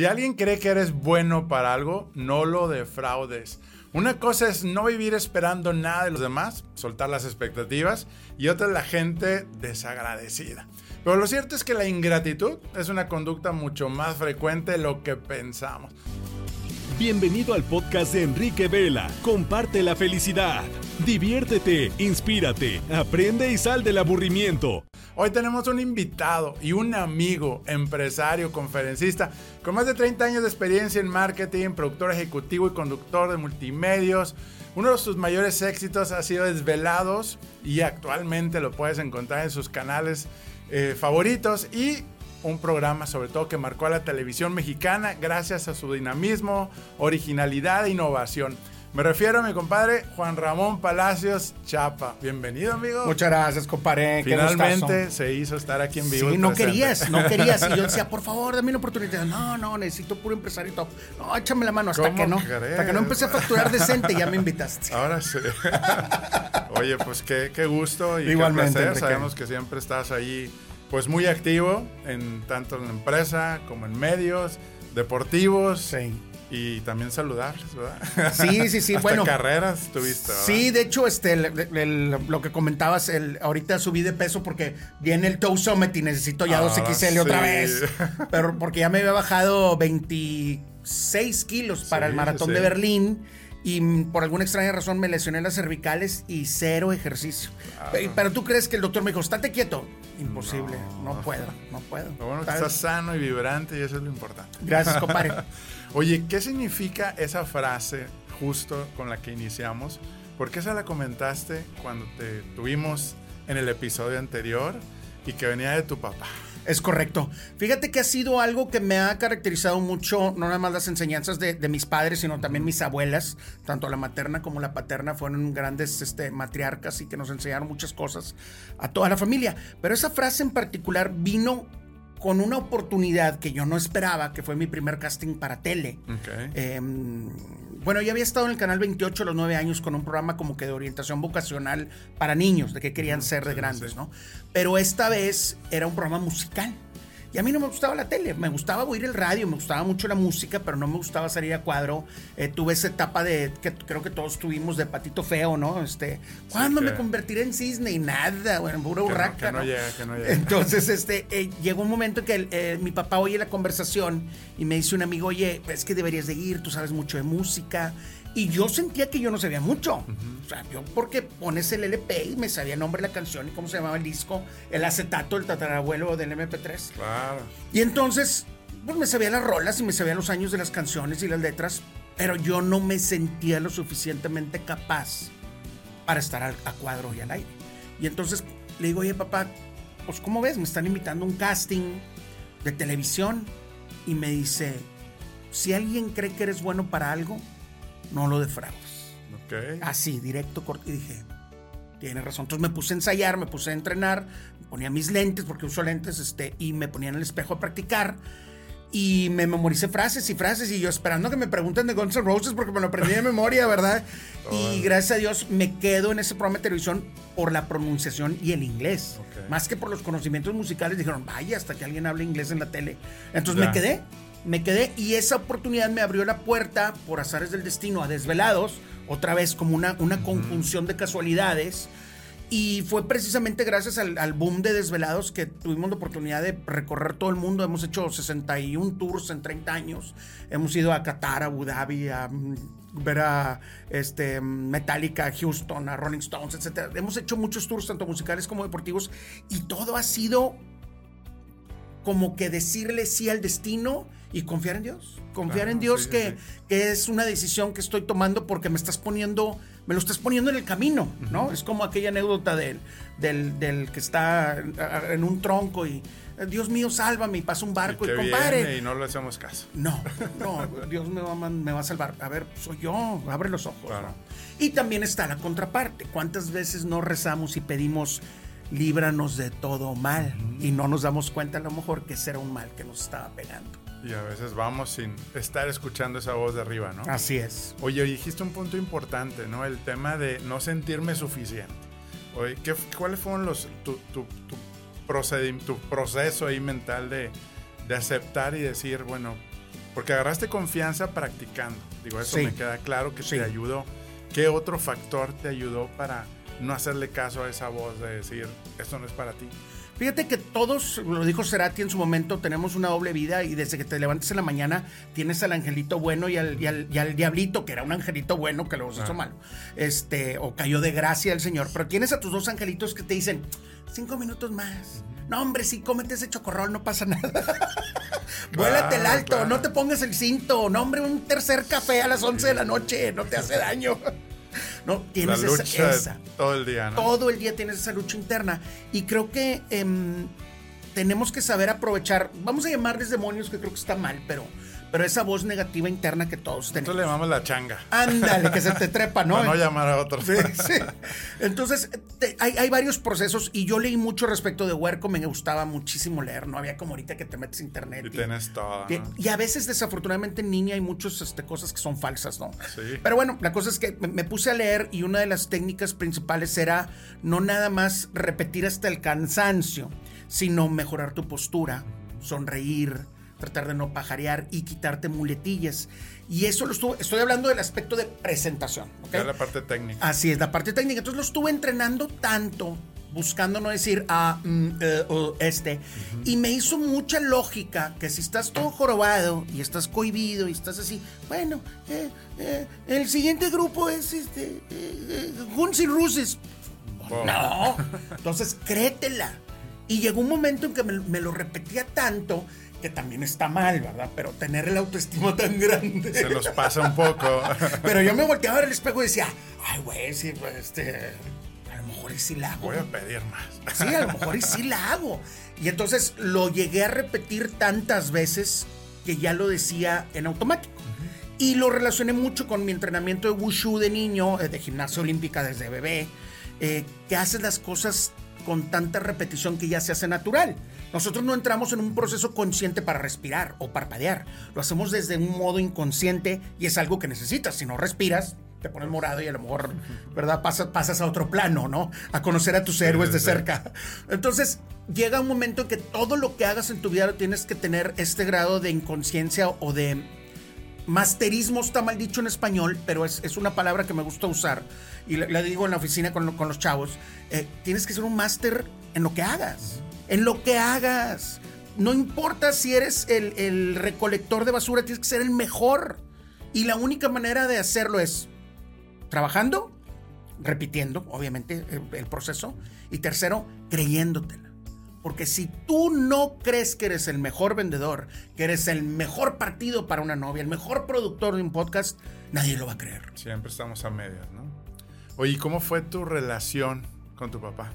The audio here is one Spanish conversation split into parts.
Si alguien cree que eres bueno para algo, no lo defraudes. Una cosa es no vivir esperando nada de los demás, soltar las expectativas, y otra es la gente desagradecida. Pero lo cierto es que la ingratitud es una conducta mucho más frecuente de lo que pensamos. Bienvenido al podcast de Enrique Vela. Comparte la felicidad. Diviértete, inspírate, aprende y sal del aburrimiento. Hoy tenemos un invitado y un amigo, empresario, conferencista, con más de 30 años de experiencia en marketing, productor ejecutivo y conductor de multimedios. Uno de sus mayores éxitos ha sido Desvelados y actualmente lo puedes encontrar en sus canales eh, favoritos y un programa sobre todo que marcó a la televisión mexicana gracias a su dinamismo, originalidad e innovación. Me refiero a mi compadre Juan Ramón Palacios Chapa. Bienvenido, amigo. Muchas gracias, compadre. Finalmente se hizo estar aquí en vivo. Sí, no querías, no querías. Y yo decía, por favor, dame una oportunidad. No, no, necesito puro empresario top. No, échame la mano hasta que no. Hasta que no empecé a facturar decente, ya me invitaste. Ahora sí. Oye, pues qué, qué gusto y Igualmente, qué placer. Sabemos que siempre estás ahí pues muy activo en tanto en la empresa como en medios deportivos. Sí. Y también saludarles, ¿verdad? Sí, sí, sí. Hasta bueno. carreras tuviste. ¿verdad? Sí, de hecho, este, el- el- lo que comentabas, el, ahorita subí de peso porque viene el Toe Summit y necesito ya Ah, 2XL otra sí. vez. Pero porque ya me había bajado 26 kilos para Sí, el maratón sí. de Berlín. Y por alguna extraña razón me lesioné las cervicales y cero ejercicio. Pero, pero tú crees que el doctor me dijo, estate quieto. Imposible, no, puedo, no puedo. Lo bueno que estás sano y vibrante y eso es lo importante. Gracias, compadre. Oye, ¿qué significa esa frase justo con la que iniciamos? Porque esa la comentaste cuando te tuvimos en el episodio anterior y que venía de tu papá. Es correcto. Fíjate que ha sido algo que me ha caracterizado mucho, no nada más las enseñanzas de, mis padres, sino también mis abuelas, tanto la materna como la paterna, fueron grandes este, matriarcas y que nos enseñaron muchas cosas a toda la familia. Pero esa frase en particular vino con una oportunidad que yo no esperaba, que fue mi primer casting para tele. Eh, bueno, yo había estado en el canal 28 a los 9 años con un programa como que de orientación vocacional para niños, de qué querían ser de sí, grandes, sí. ¿no? Pero esta vez era un programa musical. Y a mí no me gustaba la tele, me gustaba oír el radio, me gustaba mucho la música, pero no me gustaba salir a cuadro. Eh, tuve esa etapa de que creo que todos tuvimos de patito feo, ¿no? Este, ¿cuándo me convertiré en cisne? Y nada, bueno, pura Que no- no ¿no? llega. Entonces, este, eh, llegó un momento en que el, eh, mi papá oye la conversación y me dice un amigo, oye, es que deberías de ir, tú sabes mucho de música. Y yo sentía que yo no sabía mucho. O sea, yo porque pones el LP y me sabía el nombre de la canción y cómo se llamaba el disco, el acetato, el tatarabuelo del MP3. Claro. Y entonces, pues me sabía las rolas y me sabía los años de las canciones y las letras, pero yo no me sentía lo suficientemente capaz para estar al- a cuadro y al aire. Y entonces le digo, oye papá, pues ¿cómo ves? Me están invitando a un casting de televisión y me dice, si alguien cree que eres bueno para algo, no lo defraudes. Ok. Así, directo, corto. Y dije, tiene razón. Entonces me puse a ensayar, me puse a entrenar, me ponía mis lentes, porque uso lentes, este, y me ponía en el espejo a practicar. Y me memoricé frases y frases, y yo esperando que me pregunten de Guns N' Roses, porque me lo aprendí de memoria, ¿verdad? y gracias a Dios me quedo en ese programa de televisión por la pronunciación y el inglés. Ok. Más que por los conocimientos musicales, dijeron, vaya, hasta que alguien hable inglés en la tele. Entonces Ya. me quedé, me quedé, y esa oportunidad me abrió la puerta, por azares del destino, a Desvelados, otra vez como una, una conjunción de casualidades. Y fue precisamente gracias al, al boom de Desvelados que tuvimos la oportunidad de recorrer todo el mundo. Hemos hecho 61 tours en 30 años. Hemos ido a Qatar, a Abu Dhabi, a mm, ver a este, Metallica, a Houston, a Rolling Stones, etc. Hemos hecho muchos tours, tanto musicales como deportivos. Y todo ha sido como que decirle sí al destino y confiar en Dios. Confiar Claro, en Dios sí, que, sí. que es una decisión que estoy tomando porque me estás poniendo, me lo estás poniendo en el camino, ¿no? Es como aquella anécdota del, del, del que está en un tronco y Dios mío, sálvame y pasa un barco y, viene y no le hacemos caso. No, no, Dios me va, me va a salvar. A ver, soy yo, abre los ojos. Claro. ¿no? Y también está la contraparte. ¿Cuántas veces no rezamos y pedimos, líbranos de todo mal? Y no nos damos cuenta a lo mejor que ese era un mal que nos estaba pegando. Y a veces vamos sin estar escuchando esa voz de arriba, ¿no? Así es. Oye, dijiste un punto importante, ¿no? El tema de no sentirme suficiente. Oye, ¿qué, ¿cuáles fueron los tu, tu, tu, tu proceso ahí mental de, de aceptar y decir, bueno, Porque agarraste confianza practicando. Digo, eso Sí. me queda claro que Sí. te ayudó. ¿Qué otro factor te ayudó para no hacerle caso a esa voz de decir, esto no es para ti? Fíjate que todos, lo dijo Cerati en su momento, tenemos una doble vida y desde que te levantes en la mañana tienes al angelito bueno y al, y al- y al diablito, que era un angelito bueno que luego se hizo Ah. malo, este, o cayó de gracia el Señor. Pero tienes a tus dos angelitos que te dicen, cinco minutos más. No, hombre, sí, cómete ese chocorrol, no pasa nada. Vuélate el Claro, alto, claro. no te pongas el cinto. No, hombre, un tercer café a las 11 de la noche, no te hace daño. No, tienes la lucha esa todo el día, ¿no? todo el día tienes esa lucha interna. Y creo que em, tenemos que saber aprovechar, vamos a llamarles demonios, que creo que está mal, pero, pero esa voz negativa interna que todos Nosotros tenemos. le llamamos la changa. Ándale, que se te trepa, ¿no? Para no llamar a otros. Sí, sí. Entonces, te- hay, hay varios procesos y yo leí mucho respecto de Huerco, me gustaba muchísimo leer, no había como ahorita que te metes a internet. Y tienes todo. Y a veces, desafortunadamente, en línea hay muchas este, cosas que son falsas, ¿no? Sí. Pero bueno, la cosa es que me, me puse a leer y una de las técnicas principales era no nada más repetir hasta el cansancio, sino mejorar tu postura, sonreír, tratar de no pajarear y quitarte muletillas. Y eso lo estuve, estoy hablando del aspecto de presentación, ¿ok? Ya la parte técnica. Así es, la parte técnica. Entonces lo estuve entrenando tanto, buscando no decir ah, mm, eh, o este. Y me hizo mucha lógica que si estás todo jorobado y estás cohibido y estás así, bueno, eh, eh, el siguiente grupo es este, eh, eh, Guns Roses. Wow. No. Entonces, créetela. Y llegó un momento en que me, me lo repetía tanto que también está mal, ¿verdad? Pero tener el autoestima tan grande. Se nos pasa un poco. Pero yo me volteaba a ver el espejo y decía, ay, güey, sí, pues, este, a lo mejor y sí la hago. Voy a pedir más. Sí, a lo mejor y sí la hago. Y entonces lo llegué a repetir tantas veces que ya lo decía en automático. Y lo relacioné mucho con mi entrenamiento de wushu de niño, eh, de gimnasia olímpica desde bebé, eh, que haces las cosas con tanta repetición que ya se hace natural. Nosotros no entramos en un proceso consciente para respirar o parpadear. Lo hacemos desde un modo inconsciente y es algo que necesitas. Si no respiras, te pones morado y a lo mejor, ¿verdad? Pasas, pasas a otro plano, ¿no? A conocer a tus héroes de cerca. Entonces, llega un momento en que todo lo que hagas en tu vida lo tienes que tener este grado de inconsciencia o de masterismo, está mal dicho en español, pero es, es una palabra que me gusta usar y la, la digo en la oficina con, con los chavos. Eh, tienes que ser un máster en lo que hagas, en lo que hagas. No importa si eres el, el recolector de basura, tienes que ser el mejor. Y la única manera de hacerlo es trabajando, repitiendo, obviamente, el, el proceso. Y tercero, creyéndotela. Porque si tú no crees que eres el mejor vendedor, que eres el mejor partido para una novia, el mejor productor de un podcast, nadie lo va a creer. Siempre estamos a medias, ¿no? Oye, ¿y ¿cómo fue tu relación con tu papá?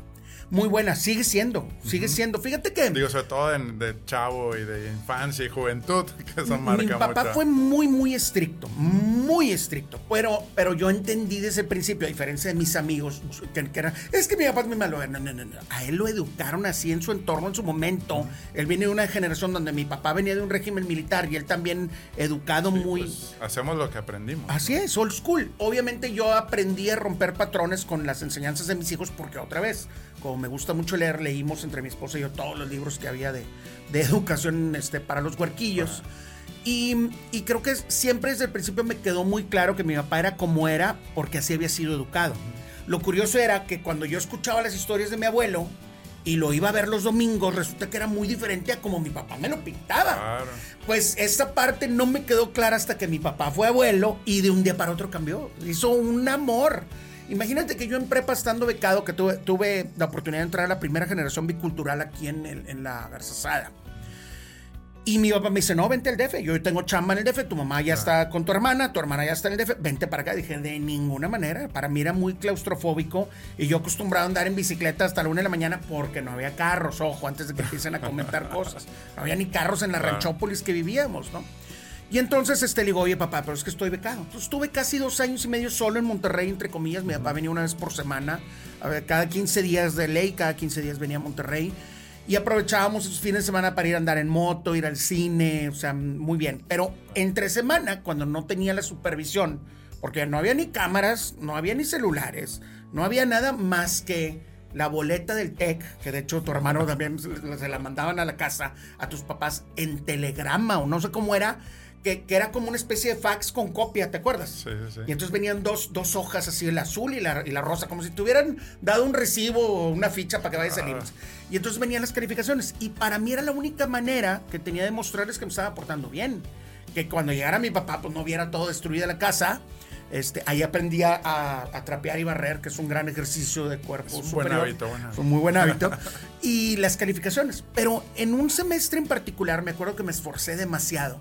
Muy buena, sigue siendo, sigue siendo. Fíjate que Digo, sobre todo en- de chavo y de infancia y juventud, que eso marca mi papá mucho. fue muy, muy estricto, muy estricto. Pero, pero yo entendí desde el principio, a diferencia de mis amigos, que, que eran, es que mi papá es muy malo. No, no, no, no. A él lo educaron así en su entorno, en su momento. Él viene de una generación donde mi papá venía de un régimen militar y él también educado Sí, muy... pues, hacemos lo que aprendimos. Así es, old school. Obviamente yo aprendí a romper patrones con las enseñanzas de mis hijos porque otra vez, como me gusta mucho leer, leímos entre mi esposa y yo todos los libros que había de, de educación este, para los huerquillos. Y, y creo que siempre desde el principio me quedó muy claro que mi papá era como era porque así había sido educado. Lo curioso era que cuando yo escuchaba las historias de mi abuelo y lo iba a ver los domingos, resulta que era muy diferente a como mi papá me lo pintaba. Claro. Pues esa parte no me quedó clara hasta que mi papá fue abuelo y de un día para otro cambió. Hizo un amor. Imagínate que yo en prepa estando becado, que tuve, tuve la oportunidad de entrar a la primera generación bicultural aquí en, el- en la Garzazada. Y mi papá me dice, no, vente al DF. Yo tengo chamba en el DF, tu mamá ya está con tu hermana, tu hermana ya está en el DF, vente para acá. Dije, de ninguna manera. Para mí era muy claustrofóbico y yo acostumbrado a andar en bicicleta hasta la una de la mañana porque no había carros, ojo, antes de que empiecen a comentar cosas. No había ni carros en la ranchópolis que vivíamos, ¿no? Y entonces este, le digo, oye papá, pero es que estoy becado. Entonces estuve casi dos años y medio solo en Monterrey, entre comillas. Mi papá venía una vez por semana, a ver, cada 15 días de ley, cada 15 días venía a Monterrey. Y aprovechábamos esos fines de semana para ir a andar en moto, ir al cine, o sea, muy bien. Pero entre semana, cuando no tenía la supervisión, porque no había ni cámaras, no había ni celulares, no había nada más que la boleta del TEC, que de hecho tu hermano también se se la mandaban a la casa, a tus papás en telegrama o no sé cómo era, que, que era como una especie de fax con copia, ¿te acuerdas? Sí, sí, sí. Y entonces venían dos, dos hojas así, el azul y la, y la rosa, como si te hubieran dado un recibo o una ficha para que vayas a Ah. libros. Y entonces venían las calificaciones. Y para mí era la única manera que tenía de mostrarles que me estaba portando bien. Que cuando llegara mi papá, pues no viera todo destruida la casa. Este, ahí aprendía a, a trapear y barrer, que es un gran ejercicio de cuerpo Es un buen superior. hábito, buen hábito. Es un muy buen hábito. y las calificaciones. Pero en un semestre en particular, me acuerdo que me esforcé demasiado.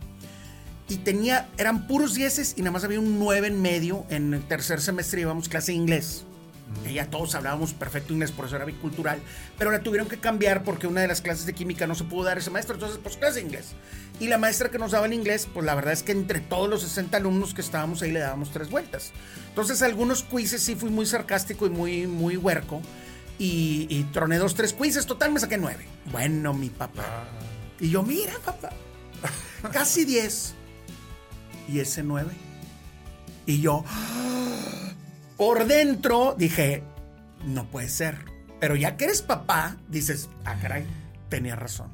Y tenía, eran puros dieces y nada más había un 9 en medio. En el tercer semestre llevamos clase de inglés. Que ya todos hablábamos perfecto inglés, por eso era bicultural. Pero la tuvieron que cambiar porque una de las clases de química no se pudo dar ese maestro. Entonces, pues clase de inglés. Y la maestra que nos daba el inglés, pues la verdad es que entre todos los 60 alumnos que estábamos ahí le dábamos tres vueltas. Entonces, algunos quizzes sí fui muy sarcástico y muy, muy huerco. Y, y troné dos, tres quizzes. Total, me saqué nueve. Bueno, mi papá. Ah, Y yo, mira, papá, casi 10. Y ese 9. Y yo, por dentro, dije, no puede ser. Pero ya que eres papá, dices, ah, caray, tenía razón.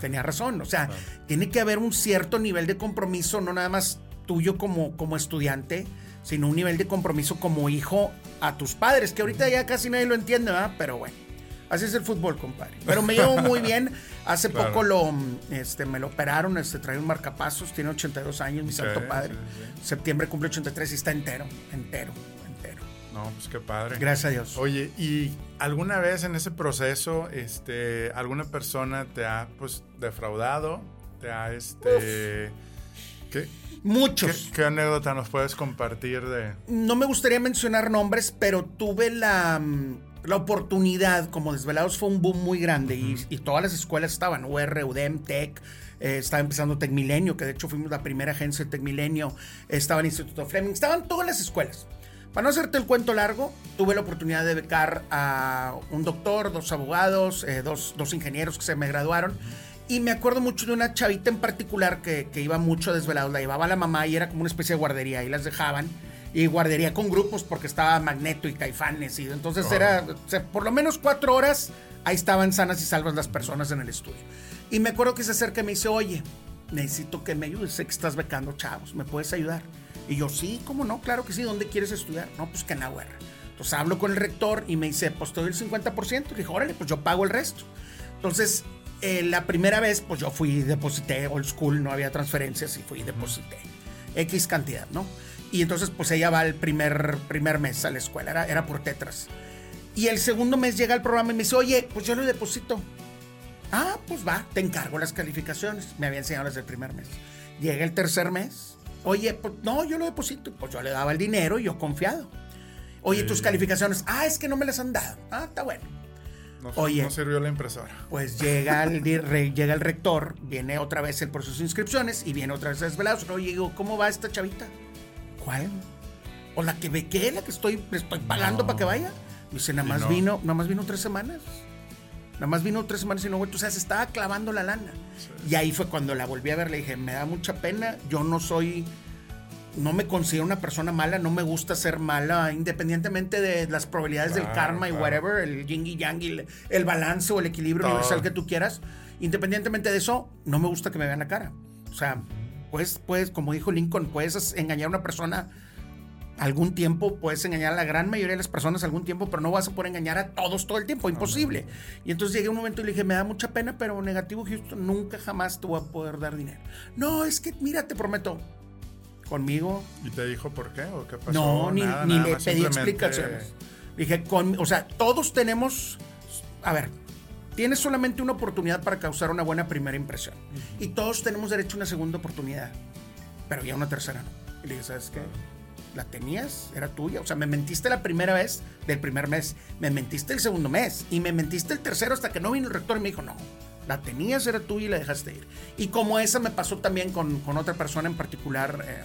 Tenía razón. O sea, tiene que haber un cierto nivel de compromiso, no nada más tuyo como, como estudiante, sino un nivel de compromiso como hijo a tus padres, que ahorita ya casi nadie lo entiende, ¿verdad? Pero bueno. Así es el fútbol, compadre. Pero me llevo muy bien. Hace Claro. poco lo, este, me lo operaron, este, trae un marcapasos, tiene 82 años, mi Sí, santo padre. sí, Septiembre cumple 83 y está entero, entero, entero. No, pues qué padre. Gracias a Dios. Oye, ¿y alguna vez en ese proceso, este, alguna persona te ha, pues, defraudado? ¿Te ha, este... ¿qué, Muchos. qué, qué anécdota nos puedes compartir de...? No me gustaría mencionar nombres, pero tuve la, la oportunidad, como Desvelados fue un boom muy grande y, y todas las escuelas estaban, UR, UDEM, TEC, eh, estaba empezando Tecmilenio, que de hecho fuimos la primera agencia de Tecmilenio, estaba el Instituto Fleming, estaban todas las escuelas. Para no hacerte el cuento largo, tuve la oportunidad de becar a un doctor, dos abogados, eh, dos, dos ingenieros que se me graduaron. Y me acuerdo mucho de una chavita en particular que, que iba mucho a desvelados. La llevaba la mamá y era como una especie de guardería. Y las dejaban. Y guardería con grupos porque estaba Magneto y Caifanes. Y entonces era, o sea, por lo menos cuatro horas, ahí estaban sanas y salvas las personas en el estudio. Y me acuerdo que se acerca y me dice, oye, necesito que me ayudes. Sé que estás becando chavos. ¿Me puedes ayudar? Y yo, sí, ¿cómo no? Claro que sí. ¿Dónde quieres estudiar? No, pues que en la UR. Entonces hablo con el rector y me dice, pues te doy el 50%. Y dije, órale, pues yo pago el resto. Entonces, eh, la primera vez, pues yo fui, deposité old school, no había transferencias y fui y deposité X cantidad, ¿no? Y entonces, pues ella va el primer, primer mes a la escuela, era, era por tetras. Y el segundo mes llega al programa y me dice, oye, pues yo lo deposito. Ah, pues va, te encargo las calificaciones. Me había enseñado desde el primer mes. Llega el tercer mes. Oye, pues no, yo lo deposito. Pues yo le daba el dinero y yo confiado. Oye, tus calificaciones. Ah, es que no me las han dado. Ah, está bueno. No, Oye. no sirvió la impresora. Pues llega el, re- llega el rector, viene otra vez el proceso de inscripciones y viene otra vez a desvelados. Oye, digo, ¿cómo va esta chavita? ¿Cuál? ¿O la que bequé, la que estoy, le estoy pagando No. para que vaya? Dice, nada Y más no. vino, nada más vino tres semanas. Nada más vino tres semanas y no vuelto. O sea, se estaba clavando la lana. Y ahí fue cuando la volví a ver, le dije, me da mucha pena, yo no soy, no me considero una persona mala, no me gusta ser mala, independientemente de las probabilidades del Claro, karma y claro. whatever, el yin y yang, y el, el balance o el equilibrio Todo. universal que tú quieras. Independientemente de eso, no me gusta que me vean la cara. O sea, pues, pues, como dijo Lincoln, puedes engañar a una persona algún tiempo, puedes engañar a la gran mayoría de las personas algún tiempo, pero no vas a poder engañar a todos todo el tiempo, imposible. Y entonces llegué a un momento y le dije, me da mucha pena, pero negativo Houston, nunca jamás te voy a poder dar dinero. No, es que, mira, te prometo, conmigo ¿Y te dijo por qué o qué pasó? no, ni, Nada, ni nada le pedí simplemente- explicaciones. Dije, con, o sea, todos tenemos, a ver, tienes solamente una oportunidad para causar una buena primera impresión. Y todos tenemos derecho a una segunda oportunidad, pero ya una tercera no. Y le dije, ¿sabes qué? La tenías, era tuya. O sea, me mentiste la primera vez del primer mes, me mentiste el segundo mes y me mentiste el tercero hasta que no vino el rector y me dijo, no, la tenías, era tuya y la dejaste ir. Y como esa me pasó también con, con otra persona en particular. eh,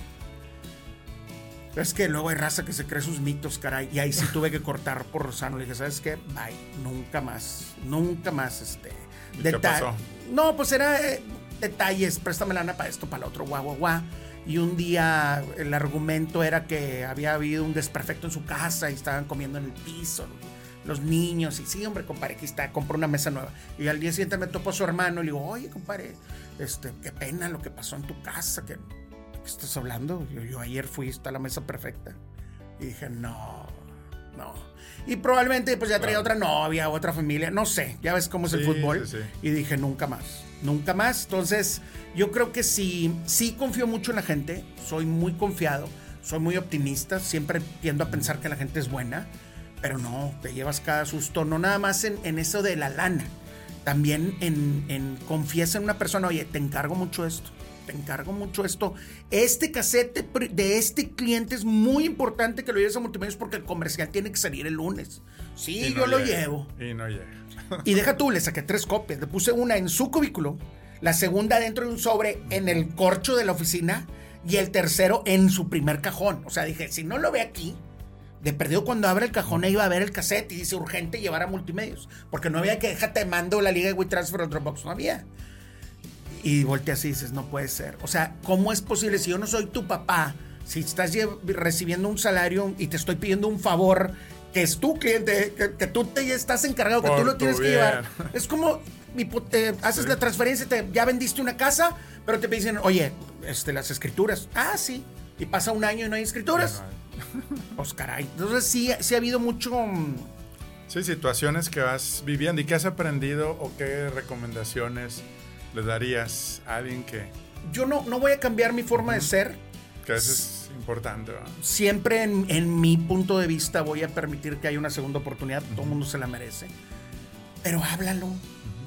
es que luego hay raza que se cree sus mitos, caray. Y ahí sí tuve que cortar por sano. Le dije, ¿sabes qué? Bye. Nunca más. Nunca más, este. ¿Y qué pasó? No, pues era eh, detalles. Préstame lana para esto, para lo otro, guau, guau, guau. Y un día el argumento era que había habido un desperfecto en su casa y estaban comiendo en el piso los niños. Y sí, hombre, compadre, aquí está, compró una mesa nueva. Y al día siguiente me topo a su hermano y le digo, oye, compadre, este, qué pena lo que pasó en tu casa. Que ¿qué estás hablando? Yo, yo ayer fui, está la mesa perfecta. Y dije, no, no. Y probablemente pues ya traía otra novia, otra familia, no sé, ya ves cómo es el Sí, fútbol. sí, sí. Y dije, nunca más, nunca más. Entonces, yo creo que sí, sí confío mucho en la gente, soy muy confiado, soy muy optimista, siempre tiendo a pensar que la gente es buena, pero no, te llevas cada susto, no nada más en, en eso de la lana, también en, en confiesa en una persona, oye, te encargo mucho esto. Te encargo mucho esto. Este cassette de- este cliente es muy importante que lo lleves a multimedios porque el comercial tiene que salir el lunes. Sí, no yo lo llevo. Y no llega. Y deja tú, le saqué tres copias. Le puse una en su cubículo, la segunda dentro de un sobre en el corcho de la oficina y el tercero en su primer cajón. O sea, dije, si no lo ve aquí, de perdido cuando abre el cajón va a ver el cassette y dice urgente llevar a multimedios. Porque no había que déjate mando la liga de WeTransfer o Dropbox, no había. Y volteas y dices, no puede ser. O sea, ¿cómo es posible si yo no soy tu papá? Si estás recibiendo un salario y te estoy pidiendo un favor que es tu cliente, que, que tú te estás encargado, que Por tú lo tienes que llevar. Es como eh, haces Sí. la transferencia, te- ya vendiste una casa, pero te dicen, oye, este, las escrituras. Ah, sí. Y pasa un año y no hay escrituras. Pues caray. Entonces sí, sí ha habido mucho... mm, Sí, situaciones que vas viviendo y que has aprendido o qué recomendaciones le darías a alguien que, Yo no, no voy a cambiar mi forma de ser. que veces es importante. ¿no? siempre en, en mi punto de vista voy a permitir que haya una segunda oportunidad, todo el mundo se la merece. Pero háblalo,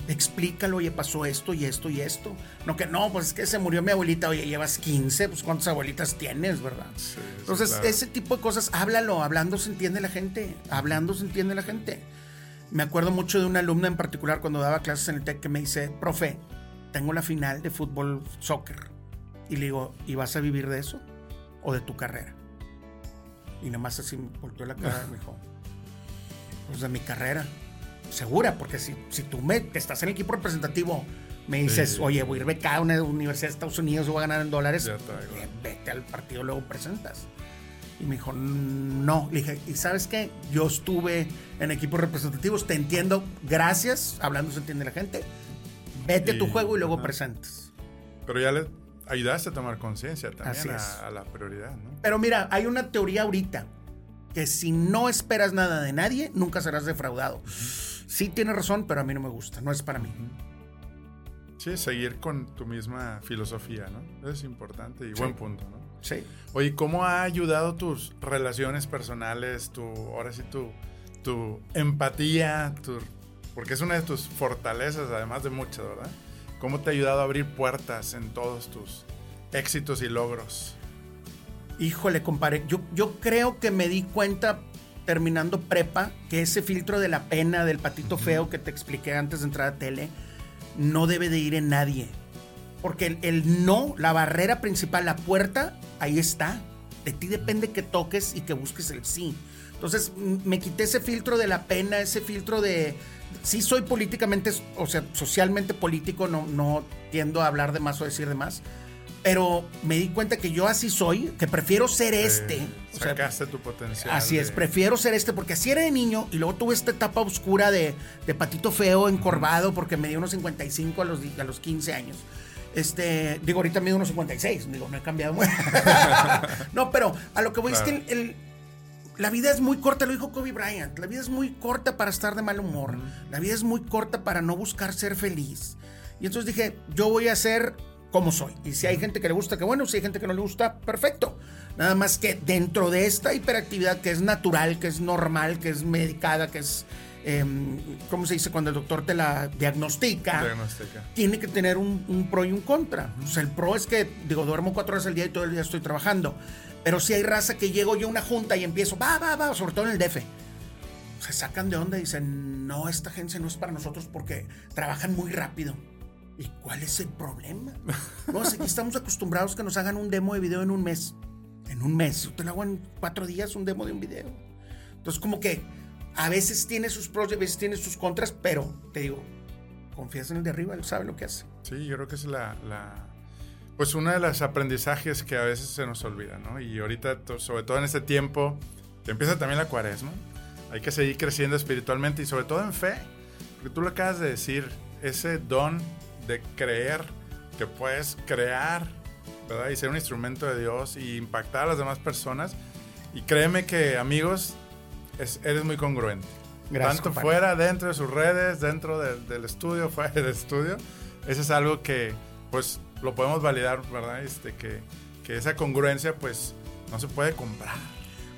explícalo, oye, pasó esto y esto y esto. No que no, pues es que se murió mi abuelita, oye, llevas 15, pues cuántas abuelitas tienes, ¿verdad? Sí, sí, Entonces, claro. ese tipo de cosas, háblalo, hablando se entiende la gente, hablando se entiende la gente. Me acuerdo mucho de una alumna en particular cuando daba clases en el TEC que me dice, profe, tengo la final de fútbol, soccer. Y le digo, ¿y vas a vivir de eso o de tu carrera? Y nada más así me volteó la cara y me dijo, pues de mi carrera. Segura, porque si, si tú me, que estás en el equipo representativo me dices, Sí. oye, voy a ir becado a una universidad de Estados Unidos, voy a ganar en dólares, eh, vete al partido, luego presentas. Y me dijo, no. Le dije, ¿y sabes qué? Yo estuve en equipos representativos, te entiendo, gracias, hablando se entiende la gente. Vete a tu Y- juego y luego ajá. presentas. Pero ya le ayudaste a tomar conciencia también a, a la prioridad, ¿no? Pero mira, hay una teoría ahorita que si no esperas nada de nadie, nunca serás defraudado. Sí tienes razón, pero a mí no me gusta, no es para mí. Sí, seguir con tu misma filosofía, ¿no? Eso es importante y Sí. buen punto, ¿no? Sí. Oye, ¿cómo ha ayudado tus relaciones personales, tu, ahora sí, tu, tu empatía, tu, porque es una de tus fortalezas, además de muchas, ¿verdad? ¿Cómo te ha ayudado a abrir puertas en todos tus éxitos y logros? Híjole, compadre, yo, yo creo que me di cuenta terminando prepa que ese filtro de la pena, del patito feo que te expliqué antes de entrar a tele, no debe de ir en nadie. Porque el, el no, la barrera principal, la puerta, ahí está. De ti depende que toques y que busques el sí. Entonces me quité ese filtro de la pena, ese filtro de... Sí soy políticamente, o sea, socialmente político, no, no tiendo a hablar de más o decir de más. Pero me di cuenta que yo así soy, que prefiero ser este. O sea, sacaste tu potencial. Así es, prefiero ser este porque así era de niño y luego tuve esta etapa oscura de, de patito feo, encorvado, porque me dio unos 55 a los, a los 15 años. Este, digo, ahorita mido unos 56, digo, no he cambiado mucho. no, pero a lo que voy es Claro. que el- el- la vida es muy corta, lo dijo Kobe Bryant, la vida es muy corta para estar de mal humor, la vida es muy corta para no buscar ser feliz. Y entonces dije, yo voy a ser como soy. Y si hay gente que le gusta, que bueno, si hay gente que no le gusta, perfecto. Nada más que dentro de esta hiperactividad que es natural, que es normal, que es medicada, que es, em, ¿cómo se dice? Cuando el doctor te la diagnostica, Diagnostica. tiene que tener un, un pro y un contra. O sea, el pro es que, digo, duermo cuatro horas al día y todo el día estoy trabajando. Pero si hay raza que llego yo a una junta y empiezo, va, va, va, sobre todo en el DF. Se sacan de onda y dicen, no, esta agencia no es para nosotros porque trabajan muy rápido. ¿Y cuál es el problema? No, que estamos acostumbrados que nos hagan un demo de video en un mes. En un mes. Yo te lo hago en cuatro días un demo de un video. Entonces, como que a veces tiene sus pros y a veces tiene sus contras, pero te digo, confías en el de arriba, él sabe lo que hace. Sí, yo creo que es la, la- pues uno de los aprendizajes que a veces se nos olvida, ¿no? Y ahorita, sobre todo en este tiempo, que empieza también la cuaresma, hay que seguir creciendo espiritualmente y sobre todo en fe, porque tú lo acabas de decir, ese don de creer que puedes crear ¿verdad? Y ser un instrumento de Dios y impactar a las demás personas. Y créeme que, amigos, eres muy congruente. Gracias, Tanto fuera, dentro de sus redes, dentro del estudio, fuera del estudio. Eso es algo que, pues, lo podemos validar, ¿verdad? Este, que, que esa congruencia, pues, no se puede comprar.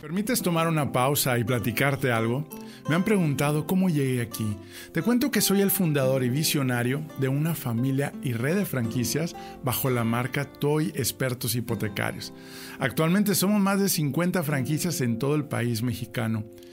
¿Permites tomar una pausa y platicarte algo? Me han preguntado cómo llegué aquí. Te cuento que soy el fundador y visionario de una familia y red de franquicias bajo la marca Toy Expertos Hipotecarios. Actualmente somos más de 50 franquicias en todo el país mexicano.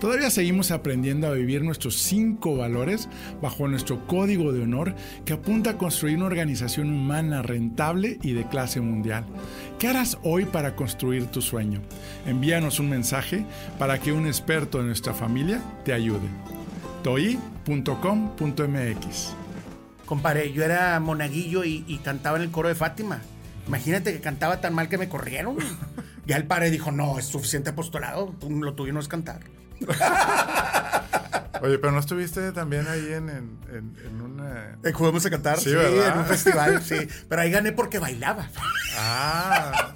Todavía seguimos aprendiendo a vivir nuestros cinco valores bajo nuestro código de honor que apunta a construir una organización humana rentable y de clase mundial. ¿Qué harás hoy para construir tu sueño? Envíanos un mensaje para que un experto de nuestra familia te ayude. toi.com.mx Compadre, yo era monaguillo y, y cantaba en el coro de Fátima. Imagínate que cantaba tan mal que me corrieron. Ya el padre dijo, no, es suficiente apostolado, lo tuyo no es cantar. Oye, pero no estuviste también ahí en, en, en, una. Eh, Jugamos a cantar, sí, en un festival, sí. Pero ahí gané porque bailaba. Ah.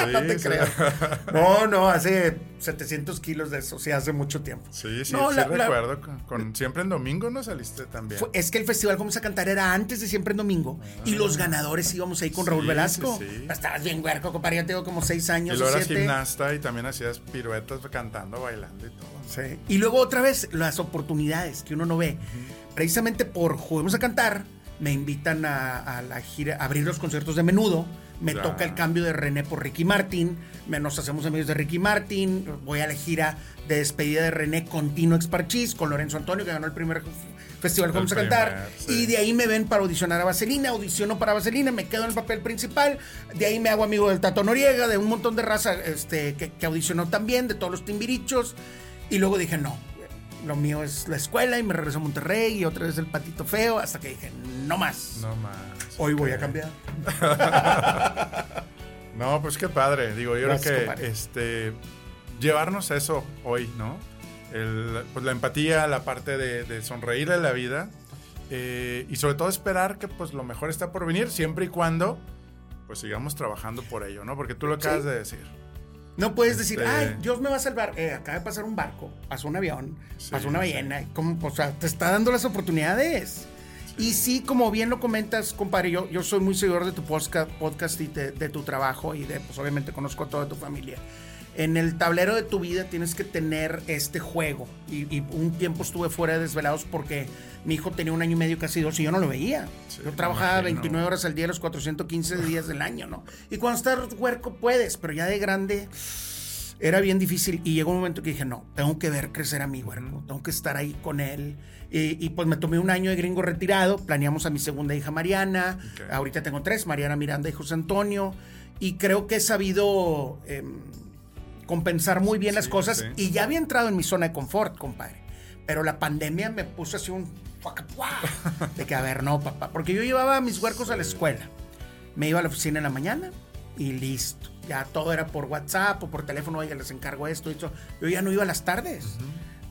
no te creo. No, no, hace 700 kilos de eso, sí, hace mucho tiempo. Sí, sí, no, sí recuerdo. Con, Siempre en Domingo no saliste también. es que el festival Vamos a Cantar era antes de Siempre en Domingo. y los ah. ganadores íbamos ahí con Raúl Velasco. Estabas bien huerco, compadre. Yo tengo como 6 años. Y luego eras gimnasta y también hacías piruetas cantando, bailando y todo. Sí. Y luego otra vez, las oportunidades que uno no ve. Precisamente por Juguemos a Cantar, me invitan a, a la gira, a abrir los conciertos de menudo me toca el cambio de René por Ricky Martin, nos hacemos amigos de Ricky Martin, voy a la gira de despedida de René con Tino Exparchis, con Lorenzo Antonio, que ganó el primer festival que vamos a cantar, y de ahí me ven para audicionar a Vaselina, audiciono para Vaselina, me quedo en el papel principal, de ahí me hago amigo del Tato Noriega, de un montón de raza este, que, que audicionó también, de todos los timbirichos, y luego dije, no, lo mío es la escuela y me regreso a Monterrey y otra vez el patito feo hasta que dije, no más. No más. Hoy voy a cambiar. no, pues qué padre. Digo, yo creo que este, llevarnos eso hoy, ¿no? pues la empatía, la parte de, de sonreír a la vida eh, y sobre todo esperar que pues lo mejor está por venir siempre y cuando pues sigamos trabajando por ello, ¿no? Porque tú lo acabas de decir. No puedes decir, este ay, Dios me va a salvar. Eh, acaba de pasar un barco, pasó un avión, pasó una ballena. Como, o sea, te está dando las oportunidades. Y sí, como bien lo comentas, compadre, yo, yo soy muy seguidor de tu podcast, podcast y de, de, tu trabajo y de, pues obviamente conozco a toda tu familia en el tablero de tu vida tienes que tener este juego. Y, un tiempo estuve fuera de desvelados porque mi hijo tenía un año y medio, casi dos, y yo no lo veía. yo trabajaba 29 horas al día, los 415 días del año, ¿no? Y cuando estás huerco puedes, pero ya de grande era bien difícil. Y llegó un momento que dije, no, tengo que ver crecer a mi huerco, tengo que estar ahí con él. Y, pues me tomé un año de gringo retirado, planeamos a mi segunda hija Mariana, ahorita tengo tres, Mariana Miranda y José Antonio. Y creo que he sabido... Em, compensar muy bien las cosas y ya había entrado en mi zona de confort, compadre. Pero la pandemia me puso así un de que a ver, no, papá, porque yo llevaba mis huercos a la escuela. Me iba a la oficina en la mañana y listo. Ya todo era por WhatsApp o por teléfono, oiga, les encargo esto y eso. Yo ya no iba a las tardes.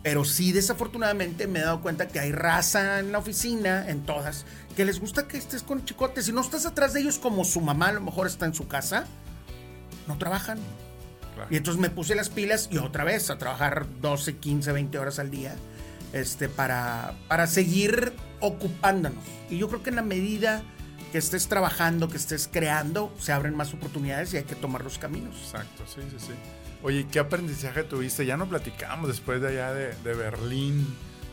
Pero sí, desafortunadamente me he dado cuenta que hay raza en la oficina, en todas, que les gusta que estés con chicotes. Si no estás atrás de ellos como su mamá a lo mejor está en su casa, no trabajan. Y entonces me puse las pilas y otra vez a trabajar 12, 15, 20 horas al día este, para, para seguir ocupándonos. Y yo creo que en la medida que estés trabajando, que estés creando, se abren más oportunidades y hay que tomar los caminos. Exacto, sí, sí, sí. Oye, ¿qué aprendizaje tuviste? Ya no platicamos después de allá de, de Berlín.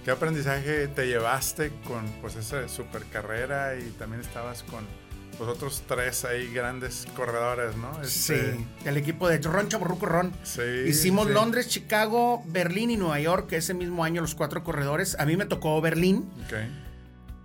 ¿Qué aprendizaje te llevaste con pues esa super carrera y también estabas con los otros tres ahí grandes corredores, ¿no? Este... Sí, el equipo de Ron Chaburruco Ron. Sí, Hicimos Londres, Chicago, Berlín y Nueva York, ese mismo año los cuatro corredores. A mí me tocó Berlín. Okay.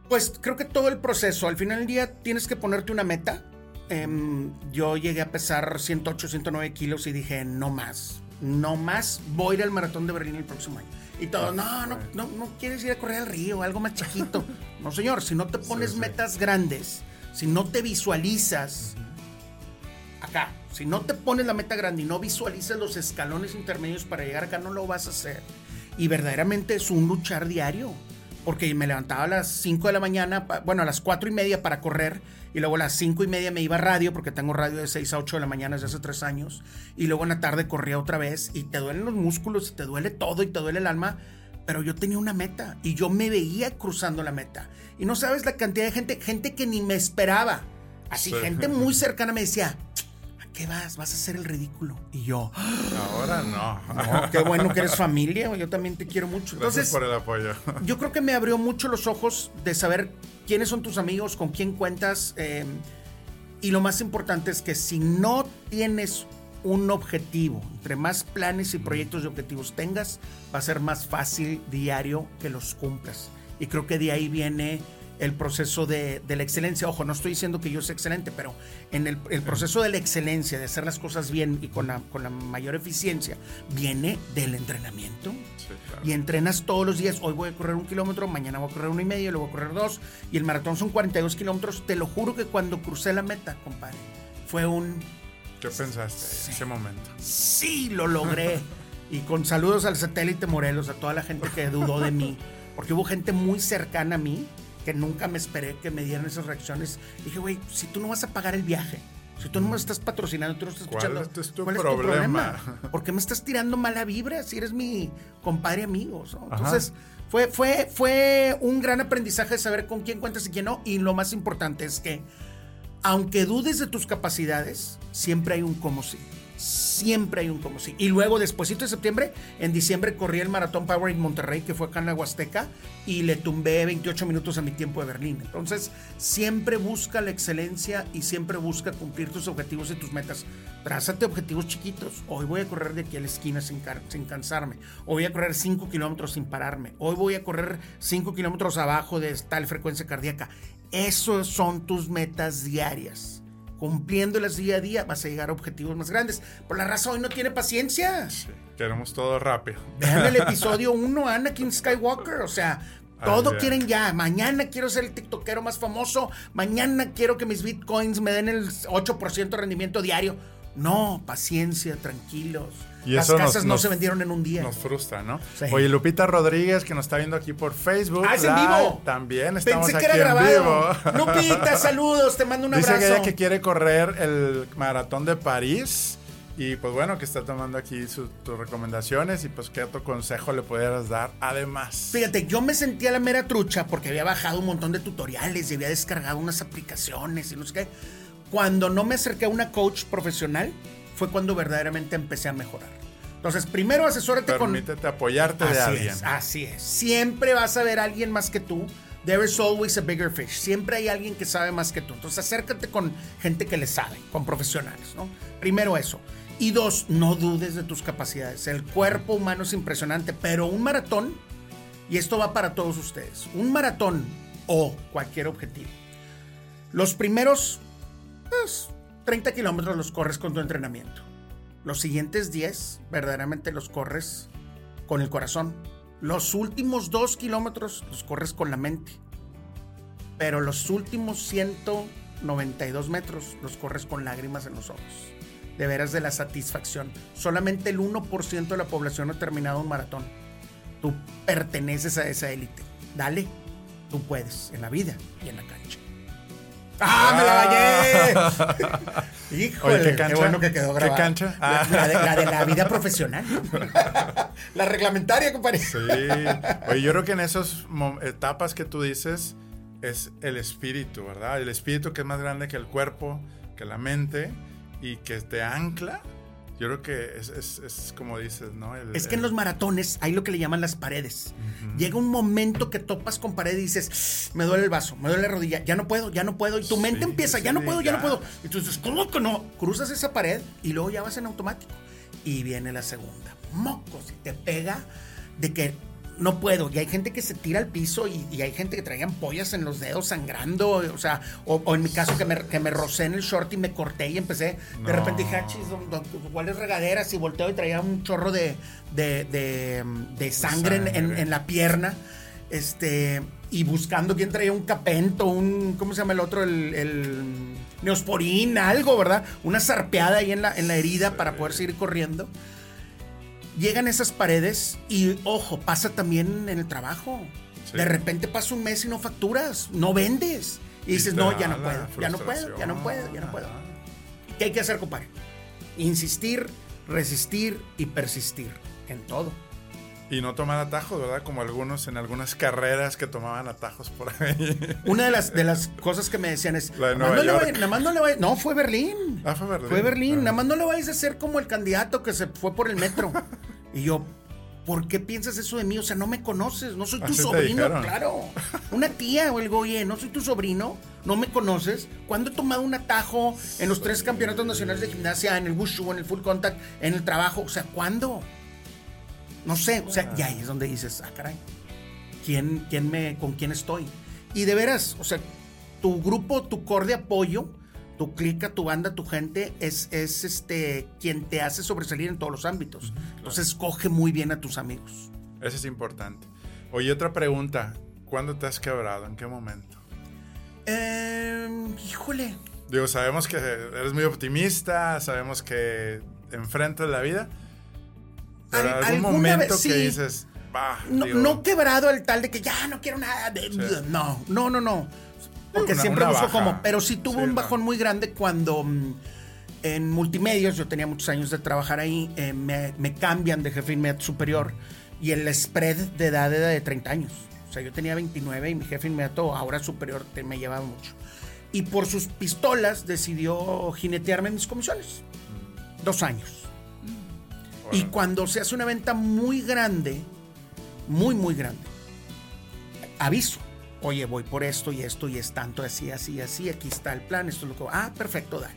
Pues creo que todo el proceso, al final del día tienes que ponerte una meta. Em, yo llegué a pesar 108, 109 kilos y dije, no más, no más, voy a ir al maratón de Berlín el próximo año. Y todo, no, no, no, no quieres ir a correr al río, algo más chiquito. no, señor, si no te pones metas grandes, si no te visualizas acá, si no te pones la meta grande y no visualizas los escalones intermedios para llegar acá, no lo vas a hacer. Y verdaderamente es un luchar diario. Porque me levantaba a las 5 de la mañana, bueno, a las 4 y media para correr. Y luego a las 5 y media me iba a radio, porque tengo radio de 6 a 8 de la mañana desde hace 3 años. Y luego en la tarde corría otra vez. Y te duelen los músculos, y te duele todo, y te duele el alma. Pero yo tenía una meta. Y yo me veía cruzando la meta. Y no sabes la cantidad de gente, gente que ni me esperaba. Así, gente muy cercana me decía, qué vas? Vas a hacer el ridículo. Y yo, ahora no. qué bueno que eres familia, yo también te quiero mucho. Gracias por el apoyo. Yo creo que me abrió mucho los ojos de saber quiénes son tus amigos, con quién cuentas. Em, y lo más importante es que si no tienes un objetivo, entre más planes y proyectos y objetivos tengas, va a ser más fácil diario que los cumplas. Y creo que de ahí viene el proceso de, la excelencia. Ojo, no estoy diciendo que yo sea excelente, pero en el, proceso de la excelencia, de hacer las cosas bien y con la, con la mayor eficiencia, viene del entrenamiento. Y entrenas todos los días. Hoy voy a correr un kilómetro, mañana voy a correr uno y medio, luego voy a correr dos. Y el maratón son 42 kilómetros. Te lo juro que cuando crucé la meta, compadre, fue un... ¿Qué pensaste en ese momento? Sí, lo logré. y con saludos al satélite Morelos, a toda la gente que dudó de mí. Porque hubo gente muy cercana a mí que nunca me esperé que me dieran esas reacciones. Dije, güey, si tú no vas a pagar el viaje, si tú no me estás patrocinando, tú no estás escuchando. ¿Cuál es tu, problema? ¿Por qué me estás tirando mala vibra si eres mi compadre amigo? Entonces, fue, fue, fue un gran aprendizaje de saber con quién cuentas y quién no. Y lo más importante es que, aunque dudes de tus capacidades, siempre hay un como sí siempre hay un como si. Y luego, después de septiembre, en diciembre corrí el Maratón Power en Monterrey, que fue acá en la Huasteca, y le tumbé 28 minutos a mi tiempo de Berlín. Entonces, siempre busca la excelencia y siempre busca cumplir tus objetivos y tus metas. Trázate objetivos chiquitos. Hoy voy a correr de aquí a la esquina sin, sin cansarme. Hoy voy a correr 5 kilómetros sin pararme. Hoy voy a correr 5 kilómetros abajo de tal frecuencia cardíaca. Esos son tus metas diarias cumpliéndolas día a día, vas a llegar a objetivos más grandes. Por la razón, hoy no tiene paciencia. queremos todo rápido. Vean el episodio 1, Anakin Skywalker. O sea, todo quieren ya. Mañana quiero ser el TikTokero más famoso. Mañana quiero que mis bitcoins me den el 8% de rendimiento diario. No, paciencia, tranquilos. Las casas no se vendieron en un día. Nos frustra, ¿no? Oye, Lupita Rodríguez, que nos está viendo aquí por Facebook. ¡Ah, es en vivo! También estamos Pensé aquí que era grabado. en vivo. Lupita, saludos, te mando un abrazo. Dice que ella que quiere correr el maratón de París. Y pues bueno, que está tomando aquí sus tus recomendaciones y pues qué otro consejo le pudieras dar además. Fíjate, yo me sentía la mera trucha porque había bajado un montón de tutoriales y había descargado unas aplicaciones y no sé qué. Cuando no me acerqué a una coach profesional, fue cuando verdaderamente empecé a mejorar. Entonces, primero asesórate con. Permítete apoyarte de alguien. así es. Siempre vas a ver a alguien más que tú. There is always a bigger fish. Siempre hay alguien que sabe más que tú. Entonces, acércate con gente que le sabe, con profesionales, ¿no? Primero eso. Y dos, no dudes de tus capacidades. El cuerpo humano es impresionante, pero un maratón, y esto va para todos ustedes, un maratón o cualquier objetivo. Los primeros pues, 30 kilómetros los corres con tu entrenamiento. Los siguientes 10 verdaderamente los corres con el corazón. Los últimos 2 kilómetros los corres con la mente. Pero los últimos 192 metros los corres con lágrimas en los ojos. De veras de la satisfacción. Solamente el 1% de la población ha terminado un maratón. Tú perteneces a esa élite. Dale, tú puedes en la vida y en la cancha. ¡Ah, me la bañé! Híjole, qué, cancha? bueno que quedó grabado. ¿Qué cancha? La, de, la, vida profesional. la reglamentaria, compadre. Sí. Oye, yo creo que en esas etapas que tú dices es el espíritu, ¿verdad? El espíritu que es más grande que el cuerpo, que la mente y que te ancla yo creo que es, como dices, ¿no? es que en los maratones hay lo que le llaman las paredes. Llega un momento que topas con pared y dices, me duele el vaso, me duele la rodilla, ya no puedo, ya no puedo. Y tu mente empieza, ya no puedo, ya. no puedo. Y tú dices, ¿cómo que no? Cruzas esa pared y luego ya vas en automático. Y viene la segunda. Mocos, y te pega de que no puedo. Y hay gente que se tira al piso y, hay gente que traía ampollas en los dedos sangrando. O sea, o, en mi caso que me, que me rocé en el short y me corté y empecé. De repente dije, ah, chis, ¿cuáles regaderas? Y volteo y traía un chorro de, de, de, sangre, En, en, la pierna. Este. y buscando quién traía un capento, un, ¿cómo se llama el otro? El, el neosporín, algo, ¿verdad? Una zarpeada ahí en la, en la herida para poder seguir corriendo. Llegan esas paredes y, ojo, pasa también en el trabajo. Sí. De repente pasa un mes y no facturas, no vendes. Y dices, no, ya no puedo, ya no puedo, ya no puedo, ya no puedo. ¿Qué hay que hacer, compadre? Insistir, resistir y persistir en todo. Y no tomar atajos, ¿verdad? Como algunos en algunas carreras que tomaban atajos por ahí. Una de las, de las cosas que me decían es, La de "Nada más Nueva no le York". vaya- nada más no le vaya- no, fue Berlín. Ah, fue Berlín. Fue Berlín, Ah. nada más no le vayas a hacer como el candidato que se fue por el metro. y yo, ¿por qué piensas eso de mí? O sea, no me conoces, no soy tu Así te sobrino, dijeron. claro. Una tía o algo, oye, no soy tu sobrino, no me conoces. ¿Cuándo he tomado un atajo en los tres campeonatos nacionales de gimnasia, en el Wushu, en el Full Contact, en el trabajo? O sea, ¿cuándo? No sé, o sea, y ahí es donde dices, ah, caray, ¿quién, quién me, ¿con quién estoy? Y de veras, o sea, tu grupo, tu core de apoyo, tu clica, tu banda, tu gente, es, es este quien te hace sobresalir en todos los ámbitos. Entonces, escoge muy bien a tus amigos. Eso es importante. Oye, otra pregunta. ¿Cuándo te has quebrado? ¿En qué momento? Eh, híjole. Digo, sabemos que eres muy optimista, sabemos que enfrentas la vida. Pero Al- algún momento vez- que sí. dices, bah, No, digo, no quebrado al tal de que ya no quiero nada. de- Sí. No, no, no, no. Porque Una- siempre una busco baja. como. Pero sí tuve Sí, un no. bajón muy grande cuando mm, en multimedios, yo tenía muchos años de trabajar ahí, eh, me, me cambian de jefe inmediato superior y el spread de edad era de 30 años. O sea, yo tenía 29 y mi jefe inmediato, ahora superior, te- me llevaba mucho. Y por sus pistolas decidió jinetearme mis comisiones. Dos años. Y cuando se hace una venta muy grande, muy, muy grande, aviso. Oye, voy por esto y esto y es tanto, así, así, así. Aquí está el plan, esto es lo que. Ah, perfecto, dale.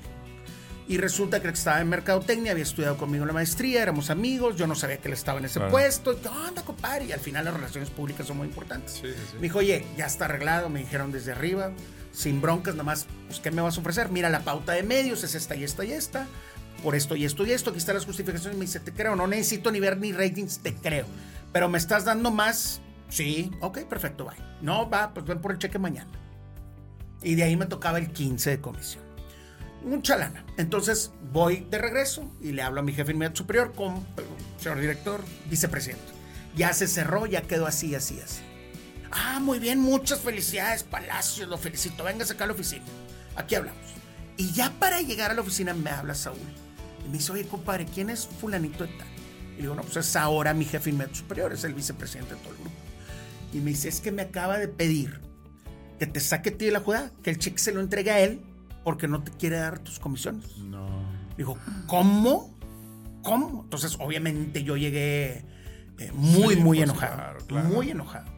Y resulta que estaba en mercadotecnia, había estudiado conmigo la maestría, éramos amigos, yo no sabía que él estaba en ese Claro. puesto. ¿Qué onda, compadre? Y al final las relaciones públicas son muy importantes. Sí, sí. Me dijo, oye, ya está arreglado, me dijeron desde arriba, sin broncas, nada más, pues, ¿qué me vas a ofrecer? Mira, la pauta de medios es esta y esta y esta, por esto y esto y esto, aquí están las justificaciones. Me dice, te creo, no necesito ni ver ni ratings, te creo. Pero me estás dando más, sí, ok, perfecto, bye. No, va, pues ven por el cheque mañana. Y de ahí me tocaba el 15 de comisión. Mucha lana. Entonces voy de regreso y le hablo a mi jefe inmediato superior con, señor director, vicepresidente. Ya se cerró, ya quedó así, así, así. Ah, muy bien, muchas felicidades, Palacios, lo felicito. Venga acá a la oficina. Aquí hablamos. Y ya para llegar a la oficina me habla Saúl. Me dice, oye, compadre, ¿quién es fulanito de tal? Y le digo, no, pues es ahora mi jefe inmediato superior, es el vicepresidente de todo el grupo. Y me dice, es que me acaba de pedir que te saque ti de la jugada, que el cheque se lo entregue a él porque no te quiere dar tus comisiones. No. Dijo, ¿cómo? ¿Cómo? Entonces, obviamente yo llegué eh, muy, Sí, muy pues, enojado. claro, claro. Muy enojado.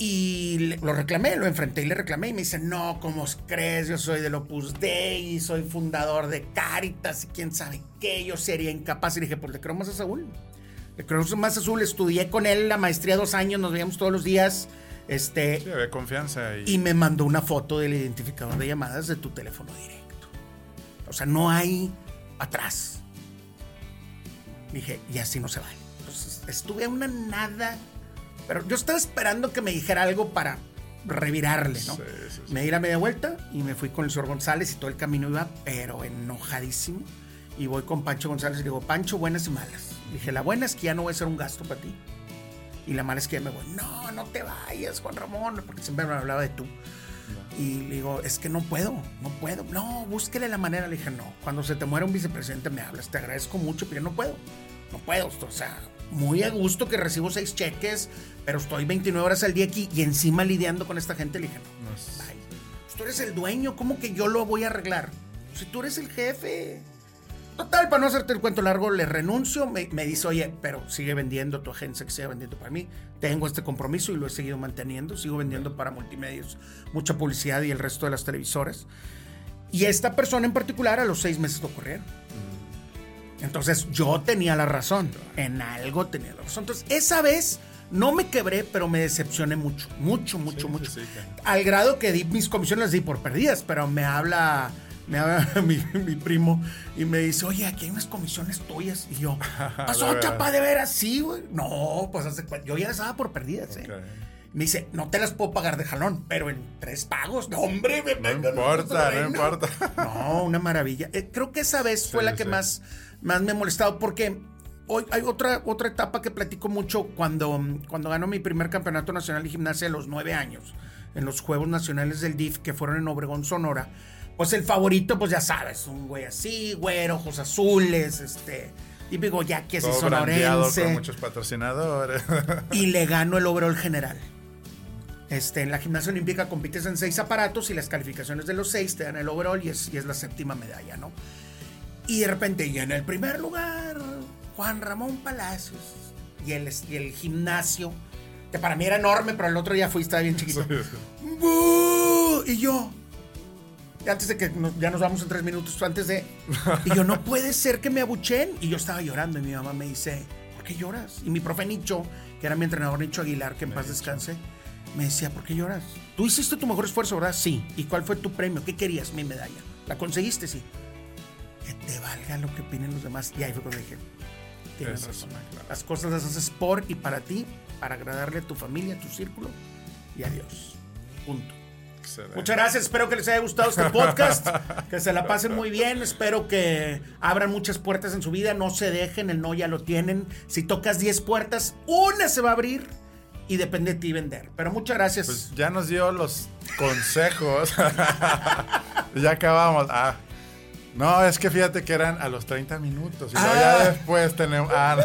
Y le- lo reclamé, lo enfrenté y le reclamé y me dice, no, ¿cómo crees? Yo soy del Opus Dei, soy fundador de Caritas y quién sabe qué, yo sería incapaz. Y dije, pues le creo más a Saúl. Le creo más a Saúl, estudié con él la maestría dos años, nos veíamos todos los días. Este, Sí, había confianza y, y me mandó una foto del identificador de llamadas de tu teléfono directo. O sea, no hay atrás. Dije, y así no se vale. Entonces, estuve a una nada. Pero yo estaba esperando que me dijera algo para revirarle, ¿no? Sí, sí, sí. Me di la media vuelta y me fui con el señor González y todo el camino iba, pero enojadísimo. Y voy con Pancho González y digo, Pancho, buenas y malas. Dije, la buena es que ya no voy a ser un gasto para ti. Y la mala es que ya me voy. No, no te vayas, Juan Ramón, porque siempre me hablaba de tú. Y le digo, es que no puedo, no puedo. No, búsquele la manera. Le dije, no, cuando se te muera un vicepresidente me hablas. Te agradezco mucho, pero yo no puedo. No puedo. O sea, muy a gusto que recibo seis cheques, pero estoy 29 horas al día aquí y encima lidiando con esta gente. Le dije, no, bye. Pues tú eres el dueño, ¿cómo que yo lo voy a arreglar? Si tú eres el jefe. Total, para no hacerte el cuento largo, le renuncio. Me, me dice, oye, pero sigue vendiendo tu agencia, que sigue vendiendo para mí. Tengo este compromiso y lo he seguido manteniendo. Sigo vendiendo para multimedios, mucha publicidad y el resto de las televisoras. Y esta persona en particular a los seis meses lo corrieron. Entonces yo tenía la razón. En algo tenía la razón. Entonces esa vez no me quebré, pero me decepcioné mucho. Mucho, mucho, Sí, mucho. sí, sí, claro. Al grado que di mis comisiones las di por perdidas, pero me habla, me habla mi, mi primo y me dice, oye, aquí hay unas comisiones tuyas. Y yo, pasó, chapa, de veras, sí, güey. No, pues hace yo ya las daba por perdidas, ¿eh? Me dice, no te las puedo pagar de jalón, pero en tres pagos. No, hombre, me No importa, no importa. No, una maravilla. Eh, creo que esa vez fue la que más, más me ha molestado porque hoy hay otra, otra etapa que platico mucho cuando, cuando ganó mi primer campeonato nacional de gimnasia a los nueve años, en los Juegos Nacionales del DIF que fueron en Obregón, Sonora. Pues el favorito, pues ya sabes, un güey así, güero, ojos azules, este, típico ya que Todo brandeado con sonorense. muchos patrocinadores. Y le ganó el overall general. Este, en la gimnasia olímpica compites en seis aparatos y las calificaciones de los seis te dan el overall y es, y es la séptima medalla, ¿no? Y de repente, y en el primer lugar, Juan Ramón Palacios. Y el, y el gimnasio, que para mí era enorme, pero el otro día fui, estaba bien chiquito. ¡Bu! Y yo, antes de que nos- ya nos vamos en tres minutos, antes de... Y yo, no puede ser que me abuchen. Y yo estaba llorando y mi mamá me dice, ¿por qué lloras? Y mi profe Nicho, que era mi entrenador Nicho Aguilar, que en paz descanse, me decía, ¿por qué lloras? Tú hiciste tu mejor esfuerzo, ¿verdad? Sí. ¿Y cuál fue tu premio? ¿Qué querías? Mi medalla. ¿La conseguiste? Sí. Que te valga lo que opinen los demás. Y ahí fue cuando dije, tienes Eso razón. Las cosas las haces por y para ti, para agradarle a tu familia, a tu círculo y a Dios. Punto. Excelente. Muchas gracias, espero que les haya gustado este podcast, que se la pasen muy bien, espero que abran muchas puertas en su vida, no se dejen, el no ya lo tienen. Si tocas 10 puertas, una se va a abrir y depende de ti vender. Pero muchas gracias. Pues ya nos dio los consejos. ya acabamos. Ah. No, es que fíjate que eran a los 30 minutos. Y Ah. ya después tenemos. Ah,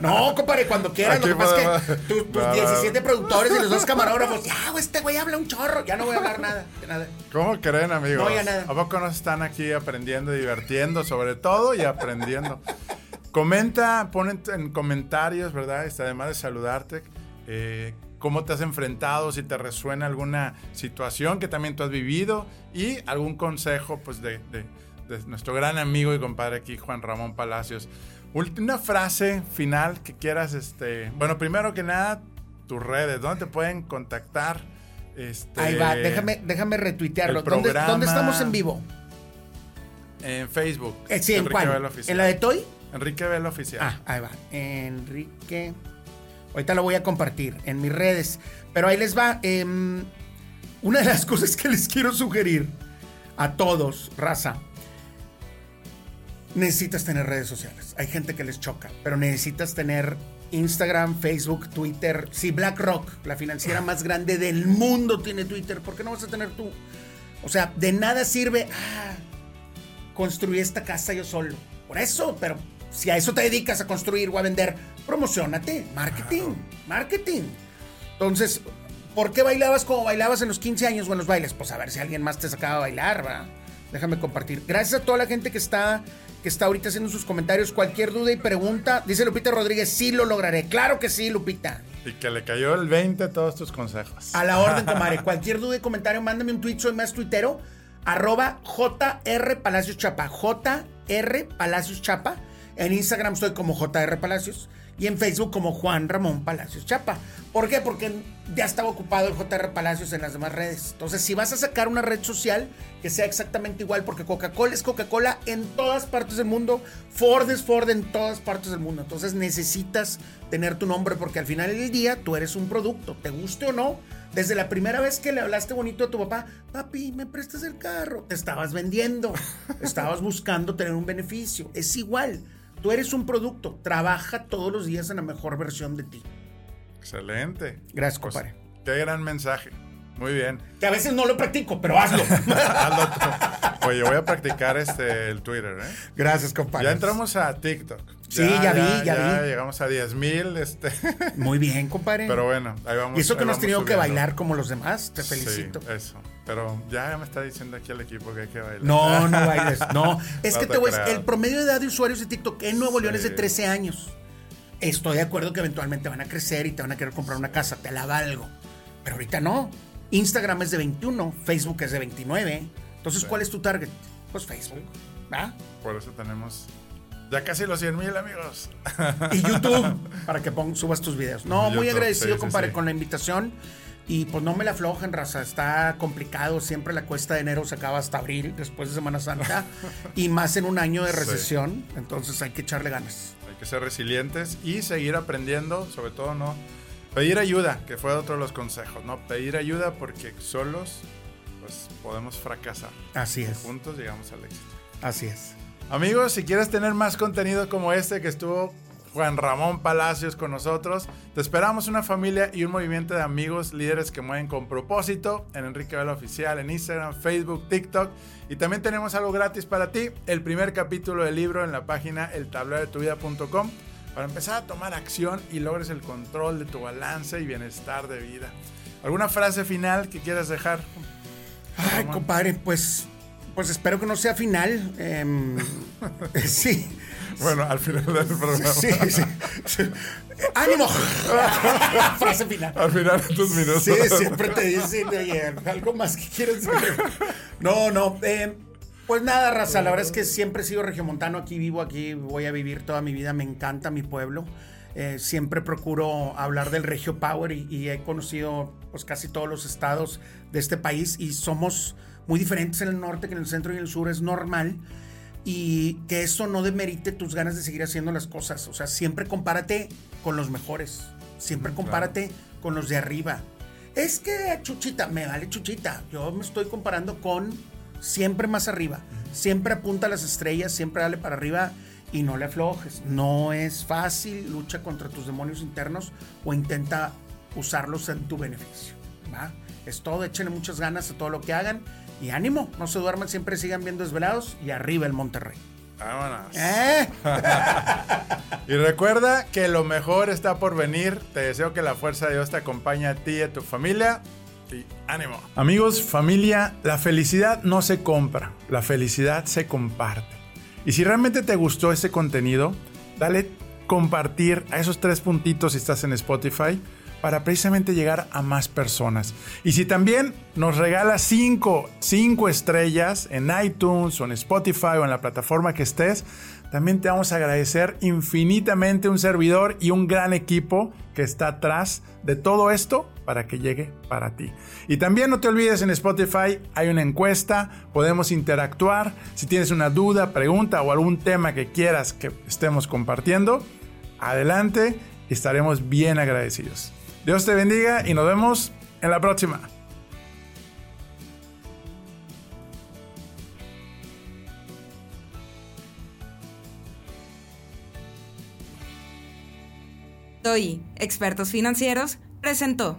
no no, compadre, cuando quieras, Aquí lo que pasa es que tus, tus No, no. 17 productores y los dos camarógrafos, ya, güey, este güey habla un chorro, ya no voy a hablar nada, de nada. ¿Cómo creen, amigos? No, ya nada. ¿A poco nos están aquí aprendiendo, divirtiendo, sobre todo y aprendiendo? Comenta, pon en, en comentarios, ¿verdad? Este, además de saludarte, eh, cómo te has enfrentado, si te resuena alguna situación que también tú has vivido y algún consejo, pues, de, de- de nuestro gran amigo y compadre aquí, Juan Ramón Palacios. Una frase final que quieras, este, bueno, primero que nada, tus redes, ¿dónde te pueden contactar? Este, Ahí va, déjame, déjame retuitearlo. ¿Dónde, ¿Dónde estamos en vivo? En Facebook. Eh, sí, ¿en cuál? ¿En la de Toy? Enrique Vela Oficial. Ah, ahí va. Enrique. Ahorita lo voy a compartir en mis redes. Pero ahí les va. em, una de las cosas que les quiero sugerir a todos, raza. Necesitas tener redes sociales. Hay gente que les choca, pero necesitas tener Instagram, Facebook, Twitter. Si BlackRock, la financiera más grande del mundo, tiene Twitter, ¿por qué no vas a tener tú? O sea, de nada sirve. Ah, construí esta casa yo solo. Por eso, pero si a eso te dedicas a construir o a vender, promocionate, marketing, marketing. Entonces, ¿por qué bailabas como bailabas en los 15 años o en los bailes? Pues a ver si alguien más te sacaba a bailar, ¿verdad? Déjame compartir. Gracias a toda la gente que está que está ahorita haciendo sus comentarios. Cualquier duda y pregunta, dice Lupita Rodríguez, sí lo lograré. Claro que sí, Lupita. Y que le cayó el 20 a todos tus consejos. A la orden, comadre. Cualquier duda y comentario, mándame un tweet, soy más tuitero. Arroba JR Palacios Chapa. JR Palacios Chapa. En Instagram estoy como JR Palacios. Y en Facebook como Juan Ramón Palacios Chapa. ¿Por qué? Porque ya estaba ocupado el JR Palacios en las demás redes. Entonces, si vas a sacar una red social que sea exactamente igual, porque Coca-Cola es Coca-Cola en todas partes del mundo, Ford es Ford en todas partes del mundo. Entonces, necesitas tener tu nombre porque al final del día tú eres un producto, te guste o no. Desde la primera vez que le hablaste bonito a tu papá, papi, ¿me prestas el carro? Te estabas vendiendo, estabas buscando tener un beneficio. Es igual, tú eres un producto, trabaja todos los días en la mejor versión de ti. Excelente. Gracias, Pues, compadre. qué gran mensaje. Muy bien. Que a veces no lo practico, pero hazlo. Hazlo tú. Oye, voy a practicar este el Twitter, ¿eh? Gracias, compadre. Ya entramos a TikTok. Sí, ya vi, ya vi. Llegamos a 10 mil, este. Muy bien, compadre. Pero bueno, ahí vamos. y eso que no has tenido que subiendo. bailar como los demás, te felicito. Sí, eso. Pero ya me está diciendo aquí el equipo que hay que bailar. No, no bailes. No, es No que te voy a decir, creas. el promedio de edad de usuarios de TikTok en Nuevo León es de Sí. 13 años. Estoy de acuerdo que eventualmente van a crecer y te van a querer comprar una casa, te la valgo. Pero ahorita no. Instagram es de 21, Facebook es de 29. Entonces, Sí. ¿cuál es tu target? Pues Facebook. ¿va? Por eso tenemos ya casi los 100 mil amigos. Y YouTube, para que pon- subas tus videos. No, muy agradecido, sí, sí, compadre, sí. con la invitación. Y pues no me la aflojen, raza. Está complicado. Siempre la cuesta de enero se acaba hasta abril, después de Semana Santa. y más en un año de recesión. Entonces hay que echarle ganas. Hay que ser resilientes y seguir aprendiendo, sobre todo no Pedir ayuda, que fue otro de los consejos, ¿no? Pedir ayuda porque solos pues podemos fracasar. Así es. Juntos llegamos al éxito. Así es. Amigos, si quieres tener más contenido como este que estuvo Juan Ramón Palacios con nosotros, te esperamos una familia y un movimiento de amigos líderes que mueven con propósito en Enrique Vela Oficial, en Instagram, Facebook, TikTok. Y también tenemos algo gratis para ti, el primer capítulo del libro en la página eltablerodetuvida.com para empezar a tomar acción y logres el control de tu balance y bienestar de vida. ¿Alguna frase final que quieras dejar? Ay, compadre, pues, pues espero que no sea final. Em, sí. Bueno, al final del programa. Sí, sí. ¡Ánimo! Frase final. Al final de tus minutos. Sí, siempre te dicen, oye, algo más que quieres decir. No, no. Eh, pues nada, raza, la verdad es que siempre he sido regiomontano, aquí vivo, aquí voy a vivir toda mi vida, me encanta mi pueblo. Eh, siempre procuro hablar del Regio Power y, he conocido pues casi todos los estados de este país y somos muy diferentes en el norte que en el centro y en el sur, es normal. Y que eso no demerite tus ganas de seguir haciendo las cosas. O sea, siempre compárate con los mejores. Siempre compárate con los de arriba. Es que Chuchita, me vale Chuchita. Yo me estoy comparando con siempre más arriba. Siempre apunta a las estrellas, siempre dale para arriba y no le aflojes. No es fácil, lucha contra tus demonios internos o intenta usarlos en tu beneficio. ¿va? Es todo, échenle muchas ganas a todo lo que hagan y ánimo, no se duerman, siempre sigan bien desvelados y arriba el Monterrey. Vámonos. ¿Eh? y recuerda que lo mejor está por venir. Te deseo que la fuerza de Dios te acompañe a ti y a tu familia y ánimo. Amigos, familia, la felicidad no se compra, la felicidad se comparte. Y si realmente te gustó este contenido, dale compartir a esos tres puntitos si estás en Spotify para precisamente llegar a más personas. Y si también nos regalas cinco, cinco estrellas en iTunes o en Spotify o en la plataforma que estés, también te vamos a agradecer infinitamente un servidor y un gran equipo que está atrás de todo esto para que llegue para ti. Y también no te olvides en Spotify hay una encuesta, podemos interactuar. Si tienes una duda, pregunta o algún tema que quieras que estemos compartiendo, adelante, estaremos bien agradecidos. Dios te bendiga y nos vemos en la próxima. Soy Expertos Financieros presentó.